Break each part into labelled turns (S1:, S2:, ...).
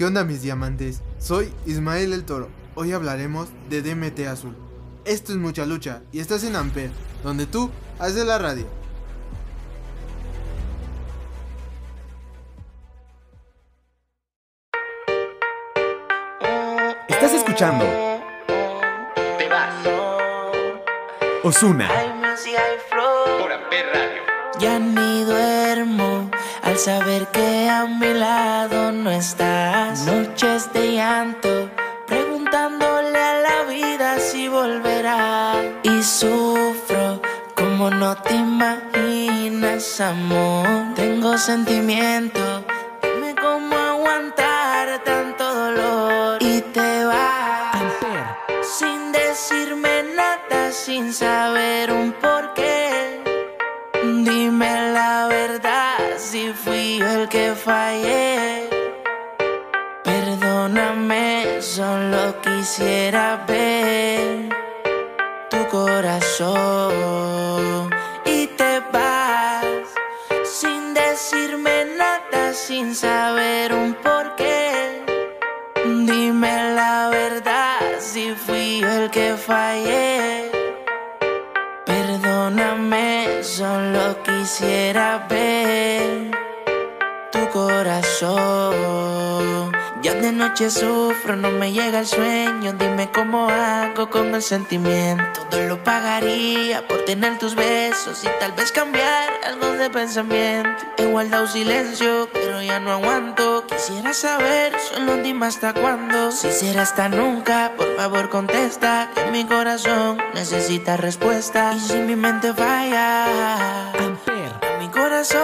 S1: ¿Qué onda mis diamantes? Soy Ismael el Toro. Hoy hablaremos de DMT Azul. Esto es mucha lucha y estás en Amper, donde tú haces la radio.
S2: Estás escuchando
S3: Te vas
S2: Osuna
S3: por Amper Radio.
S4: Ya ni duermo saber que a mi lado no estás. Noches de llanto, preguntándole a la vida si volverá. Y sufro como no te imaginas, amor. Tengo sentimiento, quisiera ver tu corazón. Y te vas sin decirme nada, sin saber un porqué. Dime la verdad si fui yo el que fallé. Perdóname, solo quisiera ver tu corazón. De noche sufro, no me llega el sueño. Dime cómo hago con el sentimiento. Todo lo pagaría por tener tus besos y tal vez cambiar algo de pensamiento. He guardado silencio, pero ya no aguanto. Quisiera saber, solo dime hasta cuándo. Si será hasta nunca, por favor contesta. Que mi corazón necesita respuesta. Y si mi mente falla,
S2: Amper,
S4: mi corazón,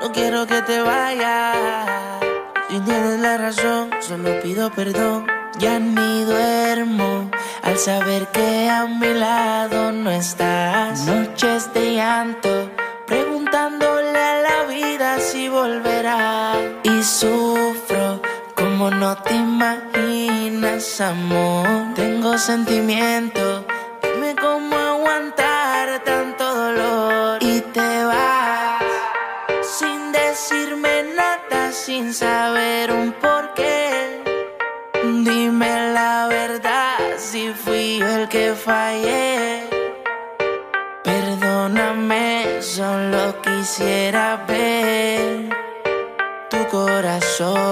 S4: no quiero que te vayas. Si tienes la razón, solo pido perdón. Ya ni duermo al saber que a mi lado no estás. Noches de llanto, preguntándole a la vida si volverá. Y sufro como no te imaginas, amor. Tengo sentimiento, sin saber un porqué. Dime la verdad si fui yo el que fallé. Perdóname, solo quisiera ver tu corazón.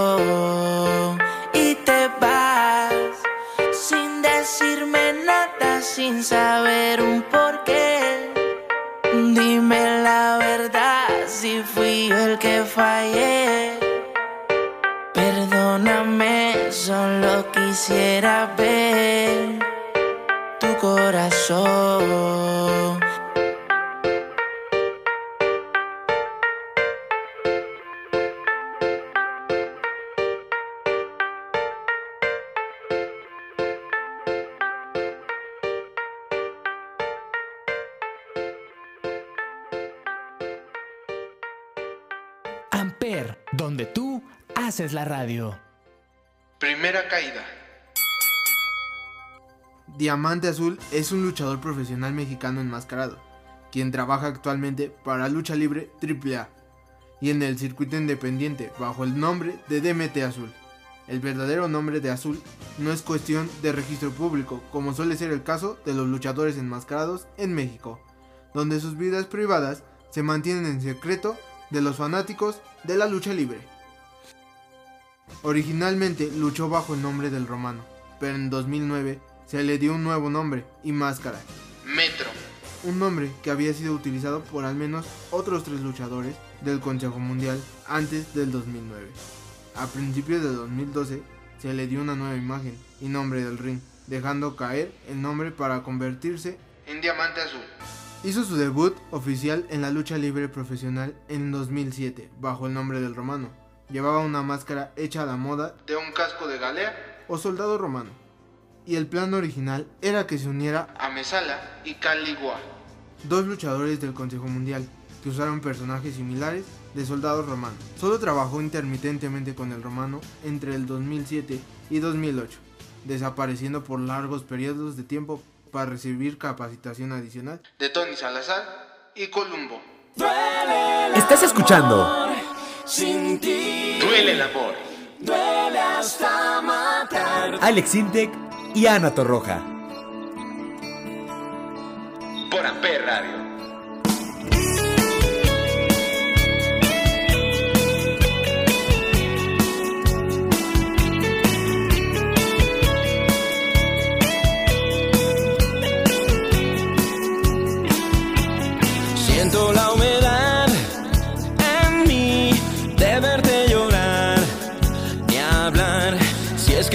S2: Amper, donde tú haces la radio.
S1: Primera caída. Diamante Azul es un luchador profesional mexicano enmascarado, quien trabaja actualmente para Lucha Libre AAA y en el circuito independiente bajo el nombre de DMT Azul. El verdadero nombre de Azul no es cuestión de registro público, como suele ser el caso de los luchadores enmascarados en México, donde sus vidas privadas se mantienen en secreto de los fanáticos de la lucha libre. Originalmente luchó bajo el nombre del Romano, pero en 2009 se le dio un nuevo nombre y máscara,
S3: Metro.
S1: un nombre que había sido utilizado por al menos otros tres luchadores del Consejo Mundial antes del 2009. A principios de 2012 se le dio una nueva imagen y nombre del ring, dejando caer el nombre para convertirse en Diamante Azul. Hizo su debut oficial en la lucha libre profesional en 2007 bajo el nombre del Romano, llevaba una máscara hecha a la moda de un casco de galea o soldado romano. Y el plan original era que se uniera
S3: a Mesala y Caligua,
S1: dos luchadores del Consejo Mundial que usaron personajes similares de soldados romanos. Solo trabajó intermitentemente con el romano entre el 2007 y 2008, desapareciendo por largos periodos de tiempo para recibir capacitación adicional
S3: de Tony Salazar y Columbo.
S5: Estás escuchando
S3: Duele el amor.
S5: Alex Intec y Ana Torroja.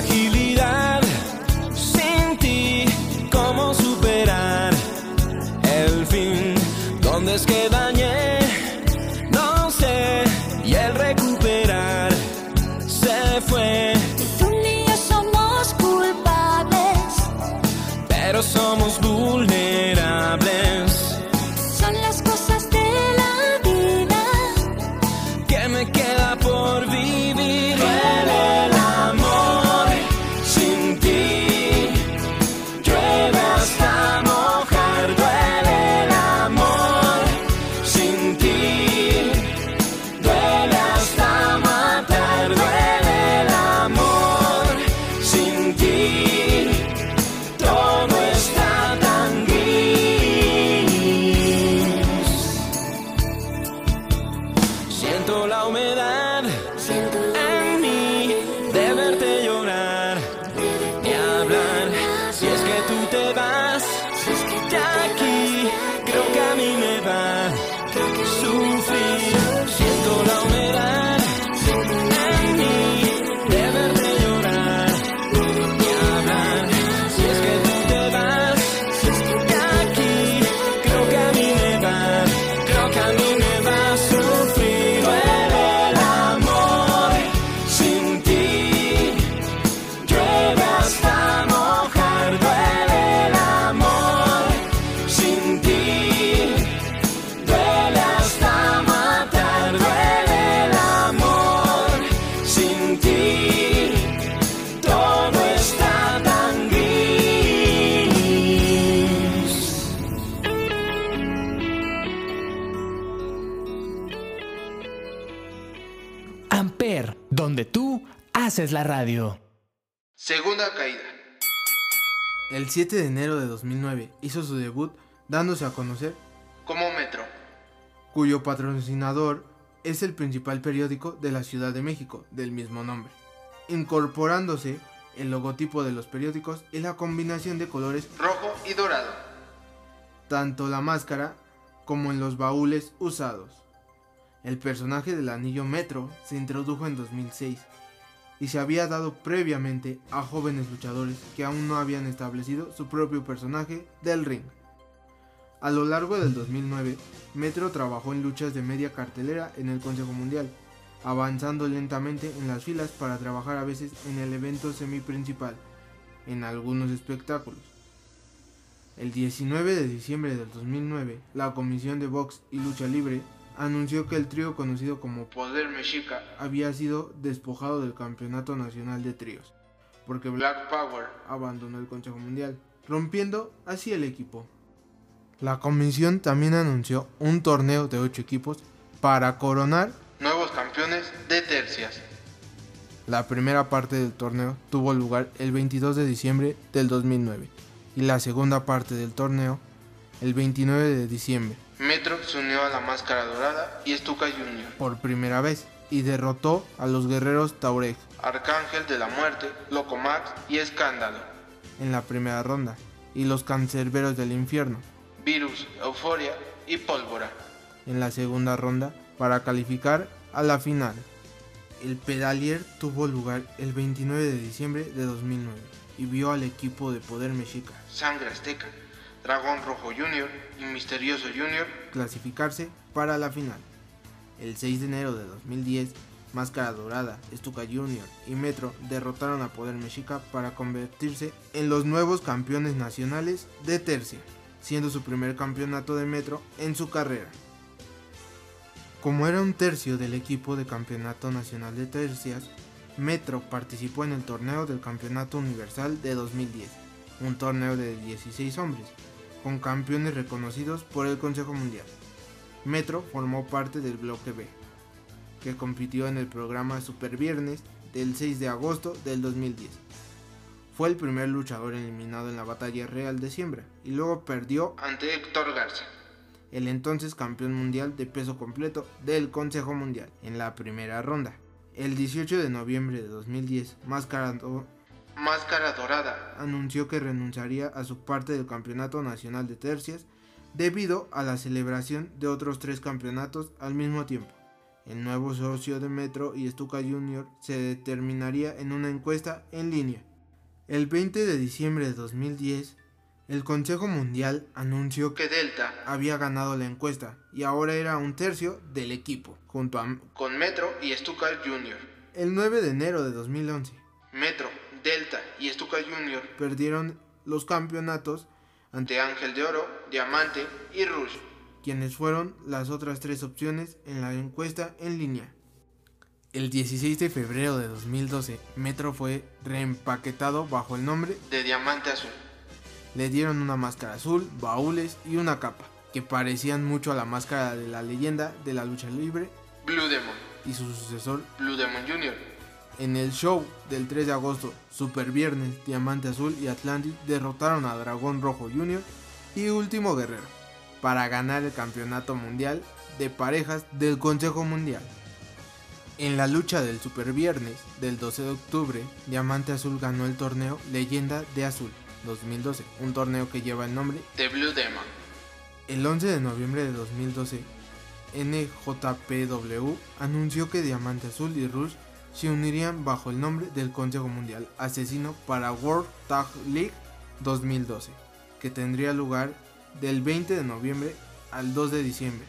S6: fragilidad
S2: haces la radio.
S3: Segunda caída.
S1: El 7 de enero de 2009 hizo su debut dándose a conocer,
S3: Como Metro.
S1: cuyo patrocinador es el principal periódico de la Ciudad de México del mismo nombre, incorporándose el logotipo de los periódicos y la combinación de colores
S3: rojo y dorado.
S1: tanto la máscara como en los baúles usados. El personaje del anillo metro se introdujo en 2006 y se había dado previamente a jóvenes luchadores que aún no habían establecido su propio personaje del ring. A lo largo del 2009, Metro trabajó en luchas de media cartelera en el Consejo Mundial, avanzando lentamente en las filas para trabajar a veces en el evento semiprincipal, en algunos espectáculos. El 19 de diciembre del 2009, la Comisión de Box y Lucha Libre anunció que el trío conocido como
S3: Poder Mexica,
S1: había sido despojado del Campeonato Nacional de Tríos, porque Black
S3: Power,
S1: abandonó el Consejo Mundial, rompiendo así el equipo. La comisión también anunció un torneo de 8 equipos para coronar.
S3: nuevos campeones de tercias.
S1: La primera parte del torneo tuvo lugar el 22 de diciembre del 2009 y la segunda parte del torneo el 29 de diciembre
S3: Metro se unió a la Máscara Dorada y Stuka Jr.,
S1: por primera vez y derrotó a los guerreros Taureg
S3: Arcángel de la Muerte, Locomax y Escándalo,
S1: en la primera ronda y los cancerberos del infierno
S3: Virus, Euforia y Pólvora.
S1: en la segunda ronda para calificar a la final. El pedalier tuvo lugar el 29 de diciembre de 2009 y vio al equipo de Poder Mexica
S3: Sangre Azteca, Dragón Rojo Jr. y Misterioso Jr.
S1: clasificarse para la final. El 6 de enero de 2010, Máscara Dorada, Stuka Jr. y Metro derrotaron a Poder Mexica para convertirse en los nuevos campeones nacionales de tercia, siendo su primer campeonato de Metro en su carrera. Como era un tercio del equipo de Campeonato Nacional de Tercias, Metro participó en el torneo del Campeonato Universal de 2010, un torneo de 16 hombres, con campeones reconocidos por el Consejo Mundial. Metro formó parte del bloque B, que compitió en el programa Super Viernes del 6 de agosto del 2010. Fue el primer luchador eliminado en la batalla real de siembra y luego perdió
S3: ante Héctor Garza.
S1: el entonces campeón mundial de peso completo del Consejo Mundial en la primera ronda. El 18 de noviembre de 2010, Máscara Do-
S3: Máscara Dorada,
S1: anunció que renunciaría a su parte del Campeonato Nacional de Tercias debido a la celebración de otros tres campeonatos al mismo tiempo. El nuevo socio de Metro y Stuka Jr. se determinaría en una encuesta en línea. El 20 de diciembre de 2010, el Consejo Mundial anunció que
S3: Delta,
S1: había ganado la encuesta y ahora era un tercio del equipo, junto a
S3: con Metro y Stuka Jr.
S1: el 9 de enero de 2011.
S3: Metro, Delta y Stuka Jr.
S1: Perdieron los campeonatos ante
S3: Ángel de Oro, Diamante y Rush.
S1: quienes fueron las otras tres opciones en la encuesta en línea. El 16 de febrero de 2012, Metro fue reempaquetado bajo el nombre,
S3: de Diamante Azul.
S1: le dieron una máscara azul, baúles y una capa, que parecían mucho a la máscara de la leyenda de la lucha libre
S3: Blue Demon,
S1: y su sucesor.
S3: Blue Demon Jr.,
S1: En el show del 3 de agosto, Super Viernes, Diamante Azul y Atlantis derrotaron a Dragón Rojo Jr. y Último Guerrero para ganar el campeonato mundial de parejas del Consejo Mundial. En la lucha del Super Viernes del 12 de octubre, Diamante Azul ganó el torneo Leyenda de Azul 2012, un torneo que lleva el nombre
S3: de Blue Demon.
S1: el 11 de noviembre de 2012, NJPW anunció que Diamante Azul y Rush se unirían bajo el nombre del Consejo Mundial Asesino para World Tag League 2012, que tendría lugar del 20 de noviembre al 2 de diciembre.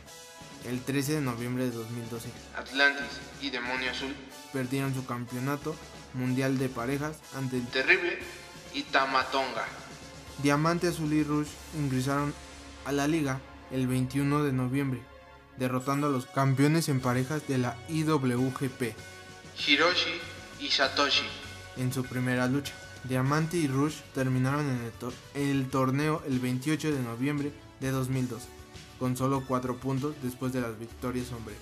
S1: El 13 de noviembre de 2012
S3: Atlantis y Demonio Azul,
S1: perdieron su campeonato mundial de parejas ante el
S3: Terrible y Tamatonga.
S1: Diamante Azul y Rush ingresaron a la liga el 21 de noviembre, derrotando a los campeones en parejas de la IWGP
S3: Hiroshi y Satoshi.
S1: en su primera lucha. Diamante y Rush terminaron en el, tor- el torneo el 28 de noviembre de 2012, con solo 4 puntos después de las victorias sobre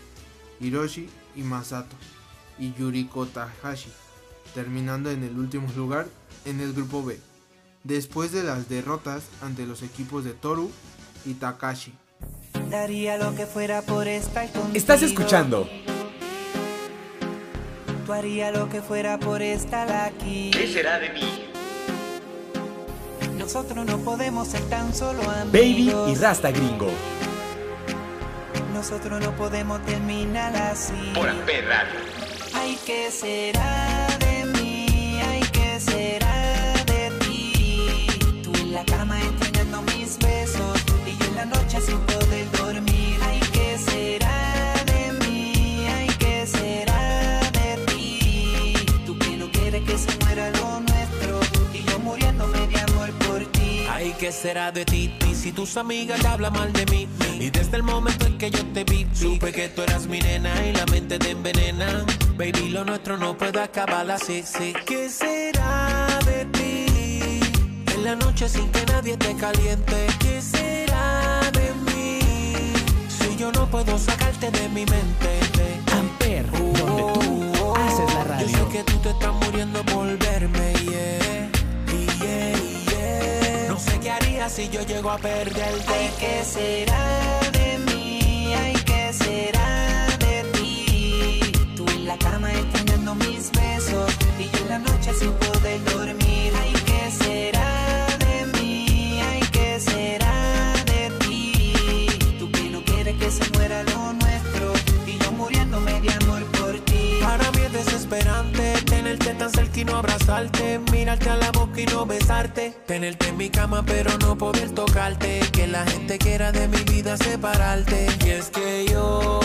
S1: Hiroshi y Masato y Yuriko Takahashi, terminando en el último lugar en el grupo B, después de las derrotas ante los equipos de Toru y Takashi.
S7: Daría lo que fuera por estar contigo.
S5: Estás escuchando
S7: Haría lo que fuera por estar aquí.
S3: ¿Qué será de mí?
S7: Nosotros no podemos ser tan solo amigos.
S5: Baby y Rasta Gringo.
S7: Nosotros no podemos terminar así.
S3: Por Amper Radio.
S7: Ay, ¿qué será ¿qué será de ti? Y
S8: si tus amigas te hablan mal de mí Y desde el momento en que yo te vi Supe que tú eras mi nena y la mente te envenena Baby, lo nuestro no puede acabar así, sí ¿Qué será de ti? En la noche sin que nadie te caliente ¿Qué será de mí? Si yo no puedo sacarte de mi mente
S2: Amper, donde tú haces la
S8: Yo sé
S2: radio.
S8: que tú te estás muriendo por verme, yeah. Qué haría si yo llego a perderte.
S7: Ay, ¿qué será de mí? Ay, ¿qué será de ti? Tú en la cama extrañando mis besos y yo en la noche sin poder dormir. Y
S8: no abrazarte, mirarte a la boca y no besarte, tenerte en mi cama pero no poder tocarte, que la gente quiera de mi vida separarte. Y es que yo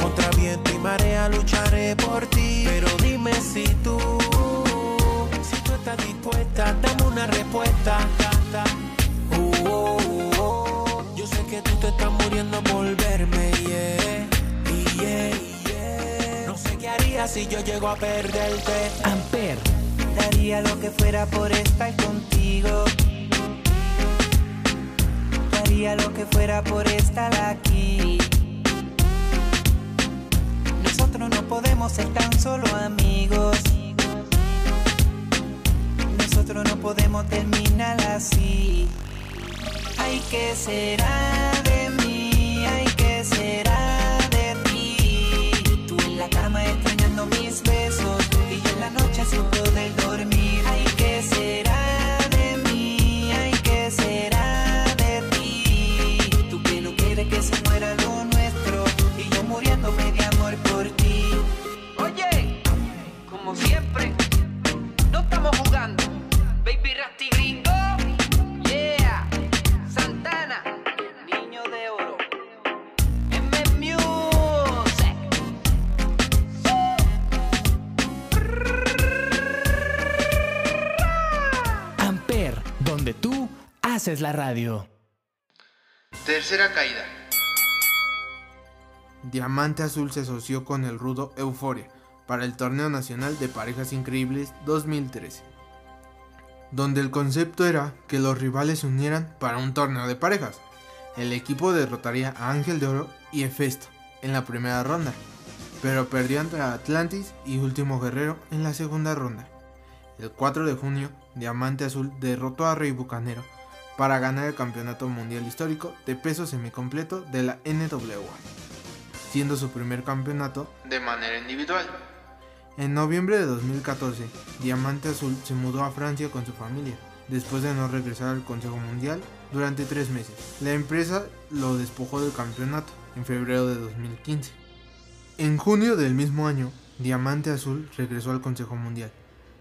S8: contra viento y marea lucharé por ti, pero dime si tú, si tú estás dispuesta, dame una respuesta. Uh, oh, oh. Yo sé que tú te estás muriendo por verme, yeah. Qué haría si yo llego a perderte.
S2: Amper,
S7: Daría lo que fuera por estar contigo. Daría lo que fuera por estar aquí. Nosotros no podemos ser tan solo amigos. Nosotros no podemos terminar así. Ay, ¿qué será de yo
S2: haces la radio.
S9: Tercera caída.
S1: Diamante Azul se asoció con el rudo Euforia para el Torneo Nacional de Parejas Increíbles 2013, donde el concepto era que los rivales se unieran para un torneo de parejas. El equipo derrotaría a Ángel de Oro y Hefesto en la primera ronda, pero perdió ante Atlantis y Último Guerrero en la segunda ronda. El 4 de junio, Diamante Azul derrotó a Rey Bucanero para ganar el Campeonato Mundial Histórico de peso semicompleto de la NWA, siendo su primer campeonato.
S9: De manera individual.
S1: En noviembre de 2014, Diamante Azul se mudó a Francia con su familia, después de no regresar al Consejo Mundial durante tres meses. La empresa lo despojó del campeonato en febrero de 2015. En junio del mismo año, Diamante Azul regresó al Consejo Mundial,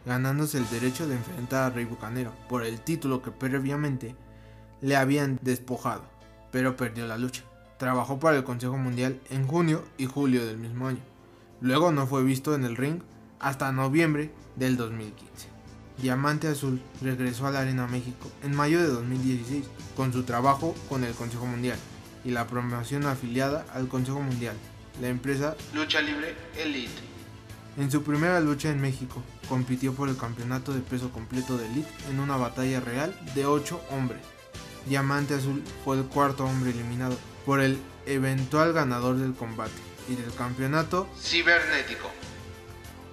S1: ganándose el derecho de enfrentar a Rey Bucanero por el título que previamente le habían despojado, pero perdió la lucha. Trabajó para el Consejo Mundial en junio y julio del mismo año. Luego no fue visto en el ring hasta noviembre del 2015. Diamante Azul regresó a la Arena México en mayo de 2016 con su trabajo con el Consejo Mundial y la promoción afiliada al Consejo Mundial, la empresa
S9: Lucha libre Elite.
S1: En su primera lucha en México, compitió por el campeonato de peso completo de Elite en una batalla real de 8 hombres. Diamante Azul fue el cuarto hombre eliminado por el eventual ganador del combate y del campeonato.
S9: Cibernético.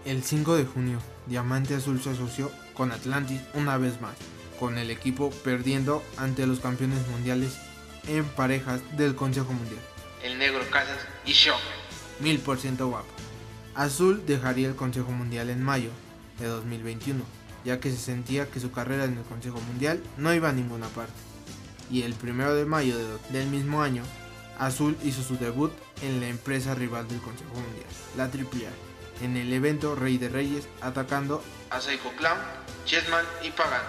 S1: El 5 de junio, Diamante Azul se asoció con Atlantis una vez más, con el equipo perdiendo ante los campeones mundiales en parejas del Consejo Mundial.
S3: El Negro Casas y Shock.
S1: Mil por ciento guapo. Azul dejaría el Consejo Mundial en mayo de 2021, ya que se sentía que su carrera en el Consejo Mundial no iba a ninguna parte. Y el primero de mayo de- del mismo año, Azul hizo su debut en la empresa rival del Consejo Mundial, la AAA, en el evento Rey de Reyes, atacando
S3: A Psycho Clown, Chessman y Pagan.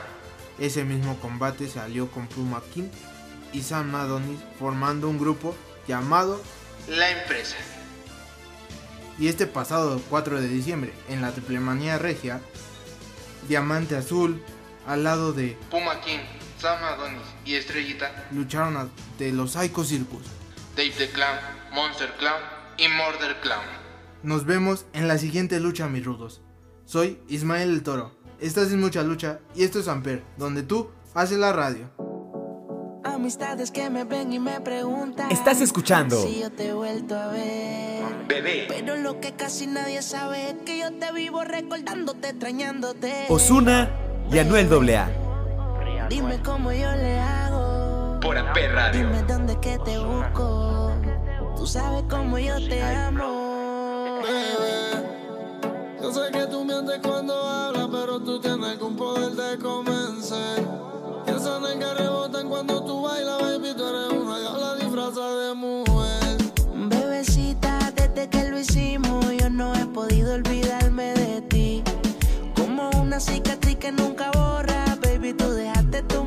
S1: ese mismo combate se alió con Pluma King y Sam Adonis formando un grupo llamado
S3: La empresa.
S1: Y este pasado 4 de diciembre, en la Triplemanía Regia, Diamante Azul, al lado de,
S3: Puma King, Sam Adonis y Estrellita.
S1: lucharon ante los Psycho Circus.
S3: Dave the Clown, Monster Clown y Murder Clown.
S1: Nos vemos en la siguiente lucha, mis rudos. Soy Ismael el Toro. Estás en mucha lucha y esto es Amper, donde tú haces la radio.
S4: Amistades que me ven y me preguntan.
S5: Estás escuchando.
S4: Si yo te he vuelto a ver.
S5: Bebé.
S4: Pero lo que casi nadie sabe es que yo te vivo recordándote, extrañándote.
S5: Osuna y Anuel AA.
S4: Dime cómo yo le hago.
S5: Por Amper Radio.
S4: Dime dónde que te busco. Tú sabes cómo yo te amo.
S10: Yo sé que tú mientes cuando hablas, pero tú tienes algún poder de convencer. Esas nalgas rebotan cuando tú bailas, baby, tú eres una diabla disfrazada de mujer.
S4: Bebecita, desde que lo hicimos, yo no he podido olvidarme de ti. Como una cicatriz que nunca borra, baby, tú dejaste tu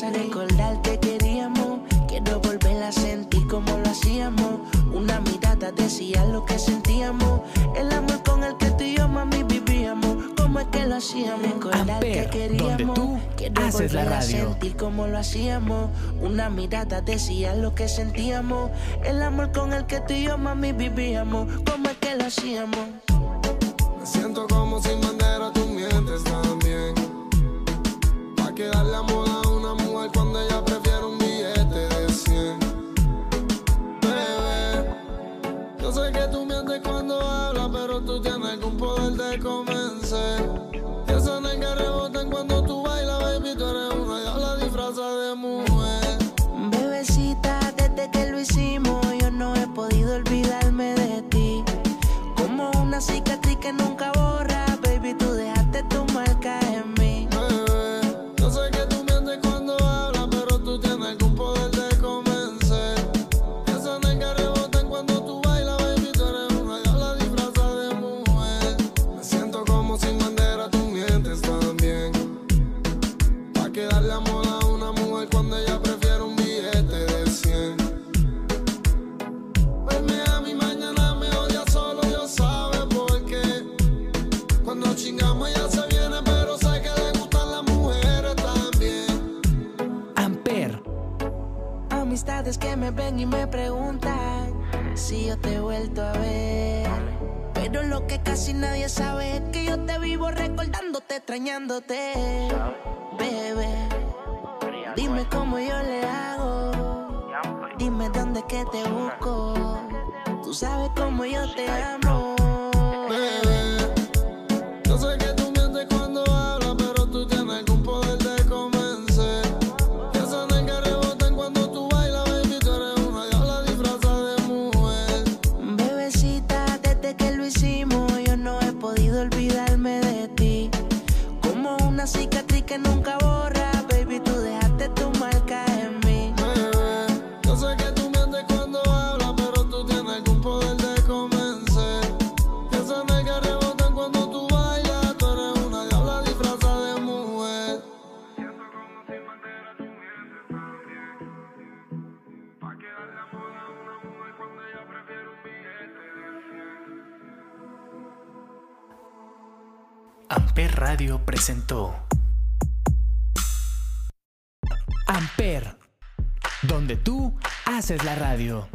S10: que
S4: vuelvas a recordar que queríamos. Quiero volver a sentir como lo hacíamos. Una mirada decía lo que sentíamos. El amor con el que tú y yo, mami, vivíamos. ¿Cómo es que lo hacíamos? Recordar
S2: Amper,
S4: que
S2: donde
S4: queríamos.
S2: tú
S4: Quiero
S2: haces la
S4: volver a
S2: radio.
S4: sentir como lo hacíamos. Una mirada decía lo que sentíamos. El amor con el que tú y yo, mami, vivíamos. ¿Cómo es que lo hacíamos?
S10: Me siento como sin bandera, tú mientes también. Pa' que darle amor de convencer.
S4: Si yo te he vuelto a ver. Pero lo que casi nadie sabe es que yo te vivo recordándote, extrañándote. Bebé, dime cómo yo le hago. Dime dónde que te busco. Tú sabes cómo yo te amo.
S10: Bebé, yo sé que tú mientes cuando
S2: haces la radio.